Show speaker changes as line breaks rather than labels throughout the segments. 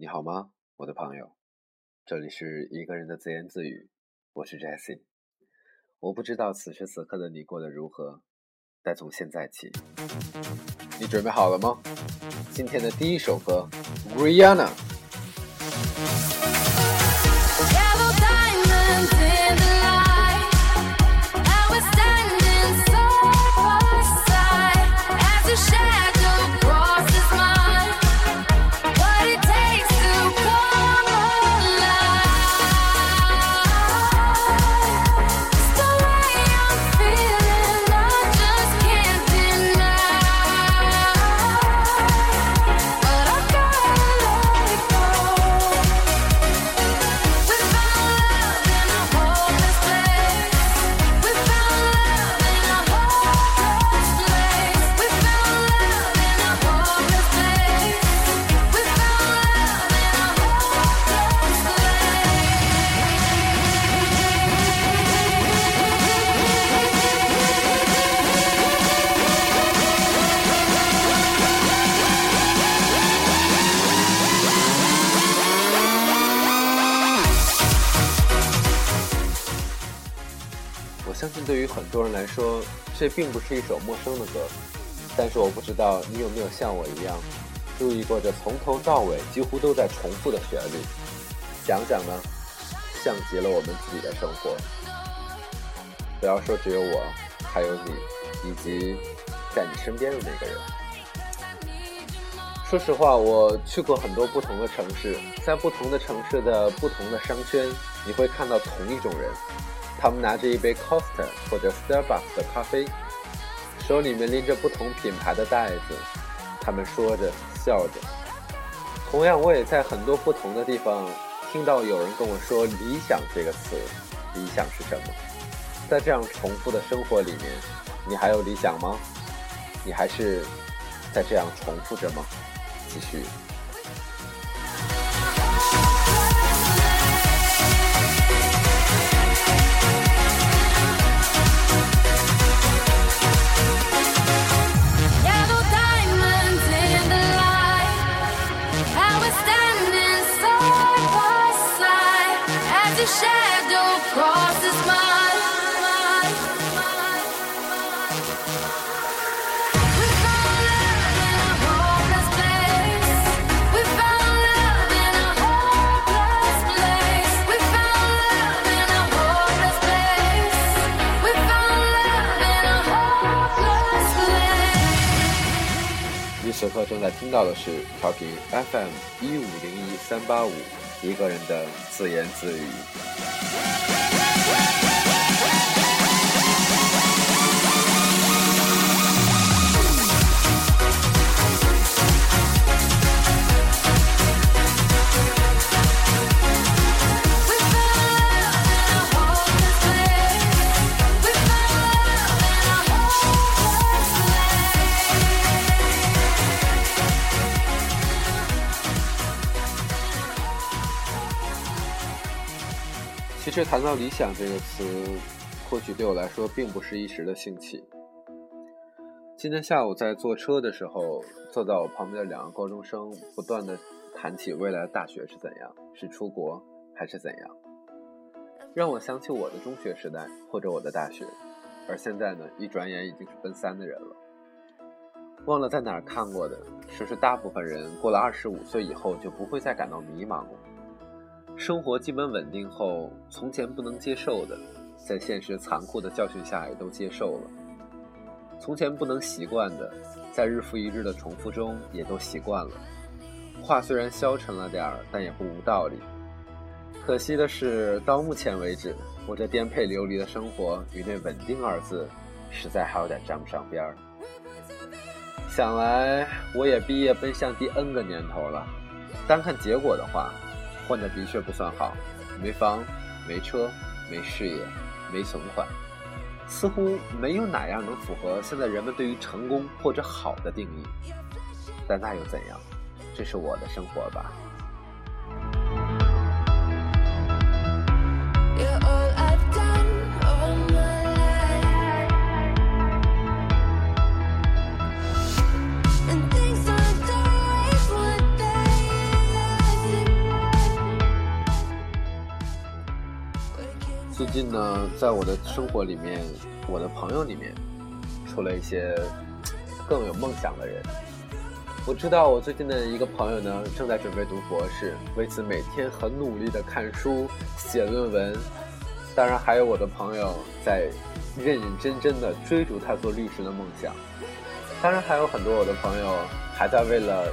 你好吗，我的朋友？这里是一个人的自言自语，我是 Jesse。我不知道此时此刻的你过得如何，但从现在起，你准备好了吗？今天的第一首歌，Rihanna。对于很多人来说，这并不是一首陌生的歌。但是我不知道你有没有像我一样，注意过这从头到尾几乎都在重复的旋律。想想呢，像极了我们自己的生活。不要说只有我，还有你，以及在你身边的那个人。说实话，我去过很多不同的城市，在不同的城市的不同的商圈，你会看到同一种人。他们拿着一杯 Costa 或者 Starbucks 的咖啡，手里面拎着不同品牌的袋子，他们说着笑着。同样，我也在很多不同的地方听到有人跟我说“理想”这个词。理想是什么？在这样重复的生活里面，你还有理想吗？你还是在这样重复着吗？继续。此刻正在听到的是调频 FM 一五零一三八五，一个人的自言自语。其实谈到理想这个词，或许对我来说并不是一时的兴起。今天下午在坐车的时候，坐在我旁边的两个高中生不断的谈起未来的大学是怎样，是出国还是怎样，让我想起我的中学时代或者我的大学。而现在呢，一转眼已经是奔三的人了。忘了在哪儿看过的，说是大部分人过了二十五岁以后就不会再感到迷茫了。生活基本稳定后，从前不能接受的，在现实残酷的教训下也都接受了；从前不能习惯的，在日复一日的重复中也都习惯了。话虽然消沉了点儿，但也不无道理。可惜的是，到目前为止，我这颠沛流离的生活与那“稳定”二字，实在还有点沾不上边儿。想来，我也毕业奔向第 N 个年头了。单看结果的话，混的的确不算好，没房、没车、没事业、没存款，似乎没有哪样能符合现在人们对于成功或者好的定义。但那又怎样？这是我的生活吧。最近呢，在我的生活里面，我的朋友里面，出了一些更有梦想的人。我知道我最近的一个朋友呢，正在准备读博士，为此每天很努力的看书、写论文。当然，还有我的朋友在认认真真的追逐他做律师的梦想。当然，还有很多我的朋友还在为了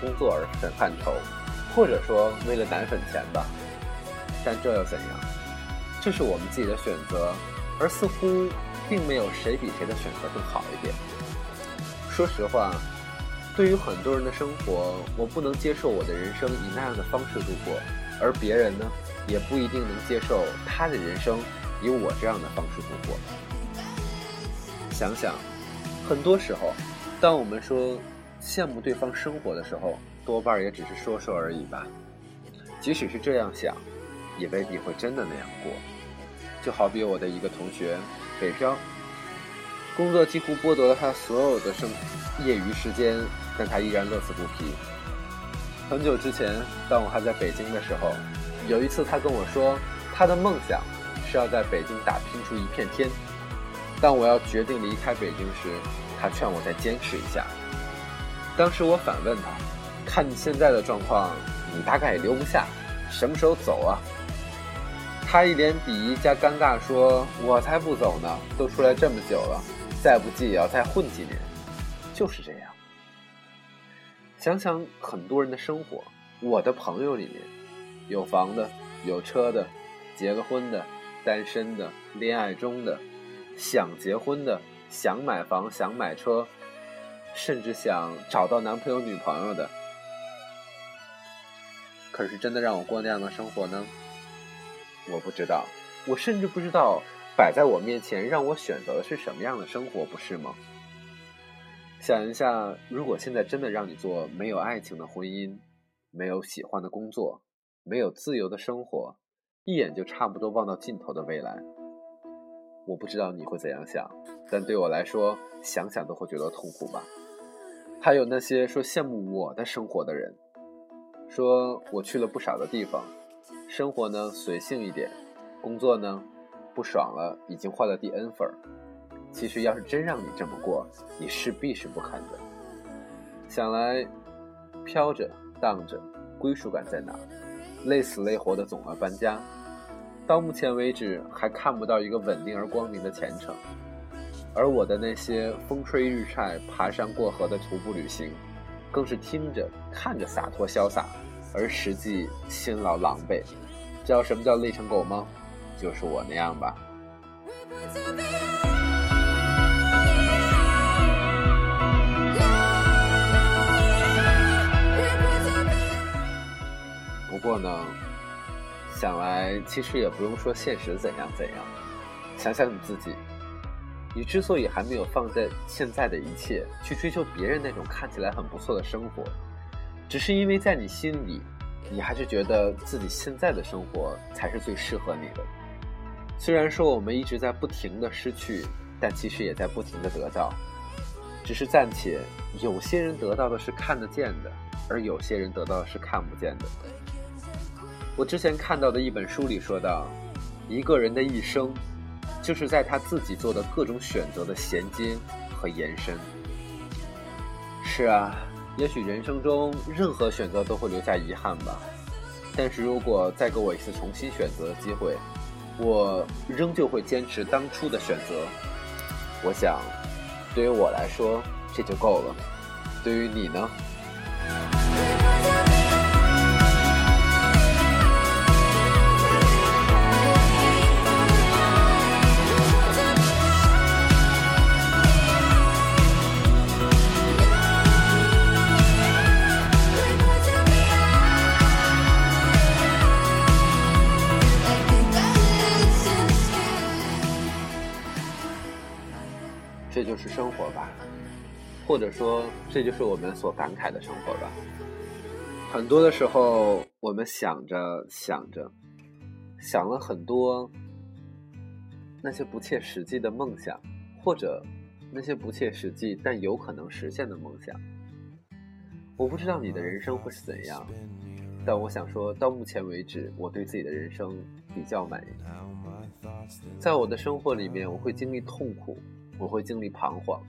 工作而粉饭头，或者说为了奶粉钱吧。但这又怎样？这是我们自己的选择，而似乎并没有谁比谁的选择更好一点。说实话。对于很多人的生活，我不能接受我的人生以那样的方式度过，而别人呢，也不一定能接受他的人生以我这样的方式度过。想想，很多时候，当我们说羡慕对方生活的时候，多半也只是说说而已吧。即使是这样想，也未必会真的那样过。就好比我的一个同学北漂，工作几乎剥夺了他所有的生业余时间。但他依然乐此不疲。很久之前，当我还在北京的时候，有一次他跟我说，他的梦想是要在北京打拼出一片天。当我要决定离开北京时，他劝我再坚持一下。当时我反问他：“看你现在的状况，你大概也留不下，什么时候走啊？”他一脸鄙夷加尴尬说：“我才不走呢，都出来这么久了，再不济也要再混几年。”就是这样。想想很多人的生活，我的朋友里面，有房的，有车的，结了婚的，单身的，恋爱中的，想结婚的，想买房，想买车，甚至想找到男朋友女朋友的。可是真的让我过那样的生活呢？我不知道，我甚至不知道摆在我面前让我选择的是什么样的生活，不是吗？想一下，如果现在真的让你做没有爱情的婚姻，没有喜欢的工作，没有自由的生活，一眼就差不多望到尽头的未来，我不知道你会怎样想，但对我来说，想想都会觉得痛苦吧。还有那些说羡慕我的生活的人，说我去了不少的地方，生活呢随性一点，工作呢不爽了，已经换了第 N 份儿。其实，要是真让你这么过，你势必是不堪的。想来，飘着荡着，归属感在哪？累死累活的总要搬家。到目前为止，还看不到一个稳定而光明的前程。而我的那些风吹日晒、爬山过河的徒步旅行，更是听着看着洒脱潇洒，而实际辛劳狼狈。知道什么叫累成狗吗？就是我那样吧。不过呢，想来其实也不用说现实怎样怎样，想想你自己，你之所以还没有放在现在的一切去追求别人那种看起来很不错的生活，只是因为在你心里，你还是觉得自己现在的生活才是最适合你的。虽然说我们一直在不停的失去，但其实也在不停的得到，只是暂且，有些人得到的是看得见的，而有些人得到的是看不见的。我之前看到的一本书里说到，一个人的一生，就是在他自己做的各种选择的衔接和延伸。是啊，也许人生中任何选择都会留下遗憾吧，但是如果再给我一次重新选择的机会，我仍旧会坚持当初的选择。我想，对于我来说这就够了。对于你呢？这就是生活吧，或者说，这就是我们所感慨的生活吧。很多的时候，我们想着想着，想了很多那些不切实际的梦想，或者那些不切实际但有可能实现的梦想。我不知道你的人生会是怎样，但我想说到目前为止，我对自己的人生比较满意。
在我的生活里面，我会经历痛苦，我会经历彷徨，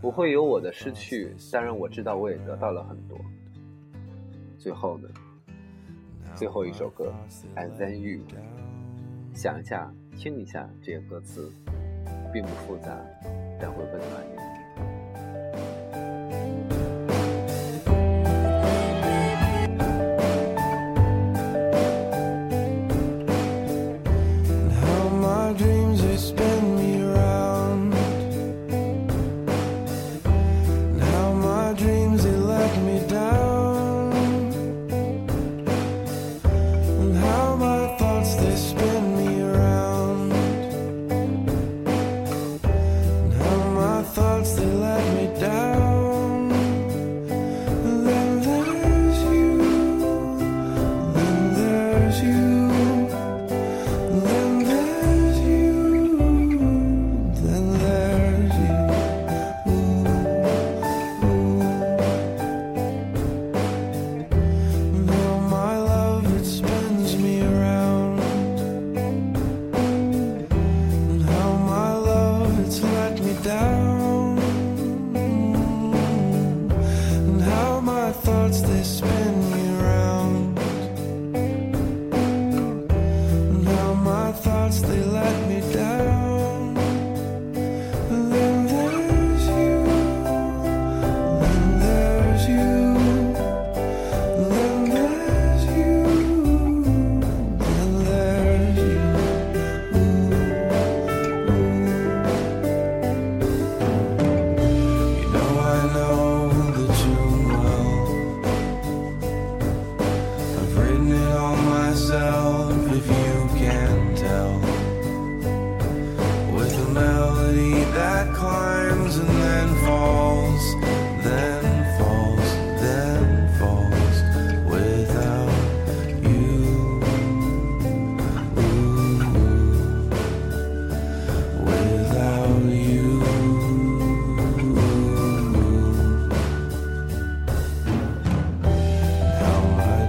不会有我的失去。当然，我知道我也得到了很多。最后呢，最后一首歌《And Then You》，想一下，听一下这些歌词，并不复杂，但会温暖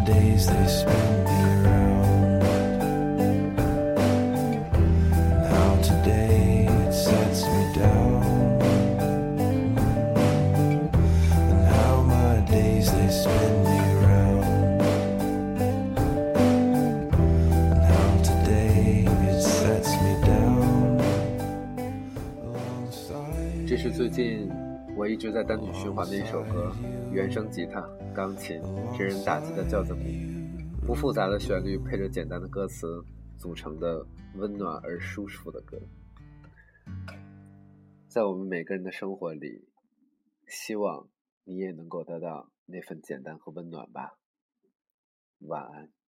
你。这是最近 我一直在单曲循环的一首歌，原声吉他、钢琴、真人打击的叫子鼓，不复杂的旋律配着简单的歌词组成的温暖而舒服的歌，在我们每个人的生活里，希望你也能够得到那份简单和温暖吧。晚安。